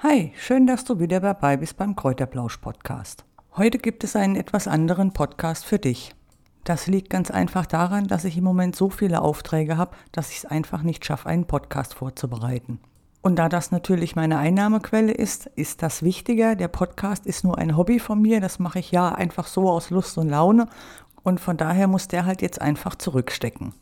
Hi, schön, dass du wieder dabei bist beim Kräuterblausch Podcast. Heute gibt es einen etwas anderen Podcast für dich. Das liegt ganz einfach daran, dass ich im Moment so viele Aufträge habe, dass ich es einfach nicht schaffe, einen Podcast vorzubereiten. Und da das natürlich meine Einnahmequelle ist, ist das wichtiger. Der Podcast ist nur ein Hobby von mir, das mache ich ja einfach so aus Lust und Laune und von daher muss der halt jetzt einfach zurückstecken.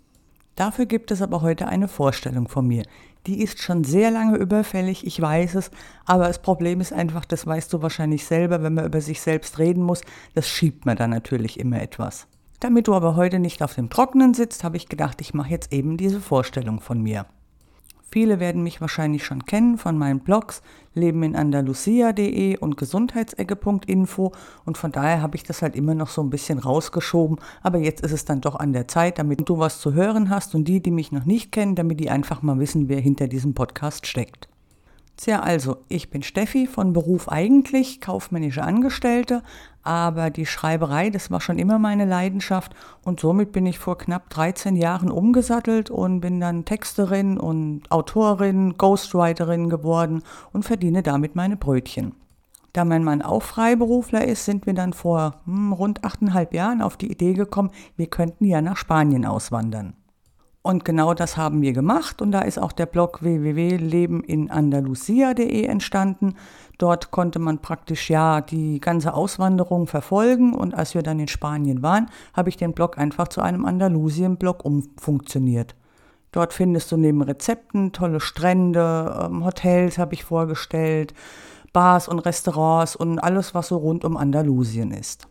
Dafür gibt es aber heute eine Vorstellung von mir. Die ist schon sehr lange überfällig, ich weiß es, aber das Problem ist einfach, das weißt du wahrscheinlich selber, wenn man über sich selbst reden muss, das schiebt man dann natürlich immer etwas. Damit du aber heute nicht auf dem Trockenen sitzt, habe ich gedacht, ich mache jetzt eben diese Vorstellung von mir. Viele werden mich wahrscheinlich schon kennen von meinen Blogs lebeninandalusia.de und gesundheitsecke.info und von daher habe ich das halt immer noch so ein bisschen rausgeschoben, aber jetzt ist es dann doch an der Zeit, damit du was zu hören hast und die, die mich noch nicht kennen, damit die einfach mal wissen, wer hinter diesem Podcast steckt. Tja, also, ich bin Steffi von Beruf eigentlich, kaufmännische Angestellte, aber die Schreiberei, das war schon immer meine Leidenschaft und somit bin ich vor knapp 13 Jahren umgesattelt und bin dann Texterin und Autorin, Ghostwriterin geworden und verdiene damit meine Brötchen. Da mein Mann auch Freiberufler ist, sind wir dann vor hm, rund achteinhalb Jahren auf die Idee gekommen, wir könnten ja nach Spanien auswandern. Und genau das haben wir gemacht und da ist auch der Blog www.lebeninandalusia.de entstanden. Dort konnte man praktisch ja die ganze Auswanderung verfolgen und als wir dann in Spanien waren, habe ich den Blog einfach zu einem Andalusien-Blog umfunktioniert. Dort findest du neben Rezepten tolle Strände, ähm, Hotels habe ich vorgestellt, Bars und Restaurants und alles, was so rund um Andalusien ist.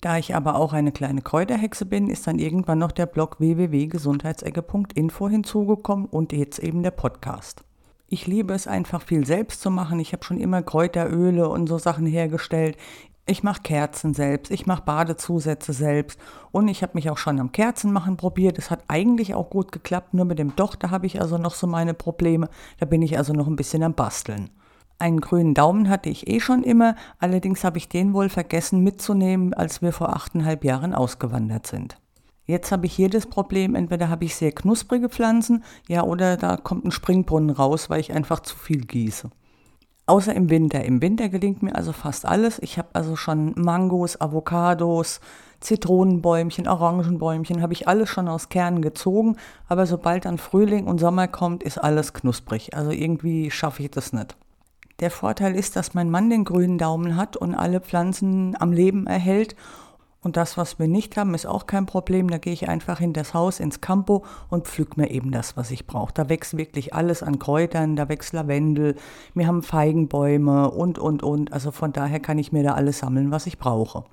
Da ich aber auch eine kleine Kräuterhexe bin, ist dann irgendwann noch der Blog www.gesundheitsecke.info hinzugekommen und jetzt eben der Podcast. Ich liebe es einfach viel selbst zu machen. Ich habe schon immer Kräuteröle und so Sachen hergestellt. Ich mache Kerzen selbst, ich mache Badezusätze selbst und ich habe mich auch schon am Kerzenmachen probiert. Es hat eigentlich auch gut geklappt, nur mit dem Doch, da habe ich also noch so meine Probleme. Da bin ich also noch ein bisschen am Basteln. Einen grünen Daumen hatte ich eh schon immer, allerdings habe ich den wohl vergessen mitzunehmen, als wir vor achteinhalb Jahren ausgewandert sind. Jetzt habe ich hier das Problem, entweder habe ich sehr knusprige Pflanzen, ja, oder da kommt ein Springbrunnen raus, weil ich einfach zu viel gieße. Außer im Winter. Im Winter gelingt mir also fast alles. Ich habe also schon Mangos, Avocados, Zitronenbäumchen, Orangenbäumchen, habe ich alles schon aus Kernen gezogen. Aber sobald dann Frühling und Sommer kommt, ist alles knusprig. Also irgendwie schaffe ich das nicht. Der Vorteil ist, dass mein Mann den grünen Daumen hat und alle Pflanzen am Leben erhält. Und das, was wir nicht haben, ist auch kein Problem. Da gehe ich einfach in das Haus, ins Campo und pflück mir eben das, was ich brauche. Da wächst wirklich alles an Kräutern, da wächst Lavendel, wir haben Feigenbäume und, und, und. Also von daher kann ich mir da alles sammeln, was ich brauche.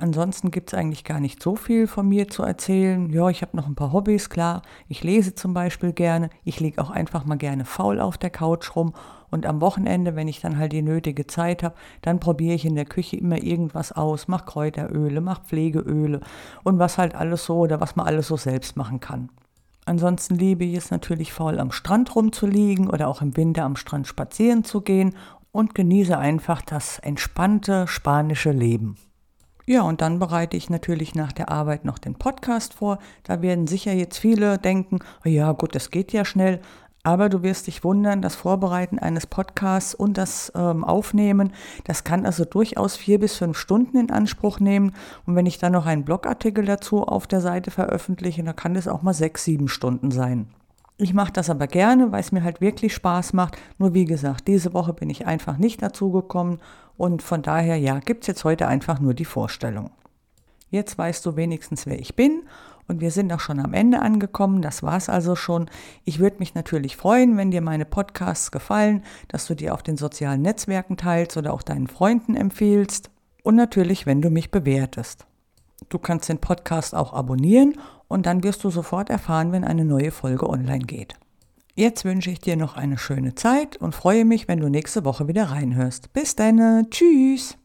Ansonsten gibt es eigentlich gar nicht so viel von mir zu erzählen. Ja, ich habe noch ein paar Hobbys, klar. Ich lese zum Beispiel gerne. Ich liege auch einfach mal gerne faul auf der Couch rum. Und am Wochenende, wenn ich dann halt die nötige Zeit habe, dann probiere ich in der Küche immer irgendwas aus. Mach Kräuteröle, mach Pflegeöle und was halt alles so oder was man alles so selbst machen kann. Ansonsten liebe ich es natürlich faul am Strand rumzuliegen oder auch im Winter am Strand spazieren zu gehen und genieße einfach das entspannte spanische Leben. Ja, und dann bereite ich natürlich nach der Arbeit noch den Podcast vor. Da werden sicher jetzt viele denken, ja gut, das geht ja schnell. Aber du wirst dich wundern, das Vorbereiten eines Podcasts und das ähm, Aufnehmen, das kann also durchaus vier bis fünf Stunden in Anspruch nehmen. Und wenn ich dann noch einen Blogartikel dazu auf der Seite veröffentliche, dann kann das auch mal sechs, sieben Stunden sein. Ich mache das aber gerne, weil es mir halt wirklich Spaß macht. Nur wie gesagt, diese Woche bin ich einfach nicht dazu gekommen und von daher, ja, gibt es jetzt heute einfach nur die Vorstellung. Jetzt weißt du wenigstens, wer ich bin und wir sind auch schon am Ende angekommen. Das war es also schon. Ich würde mich natürlich freuen, wenn dir meine Podcasts gefallen, dass du die auf den sozialen Netzwerken teilst oder auch deinen Freunden empfiehlst. Und natürlich, wenn du mich bewertest. Du kannst den Podcast auch abonnieren und dann wirst du sofort erfahren, wenn eine neue Folge online geht. Jetzt wünsche ich dir noch eine schöne Zeit und freue mich, wenn du nächste Woche wieder reinhörst. Bis dann, tschüss!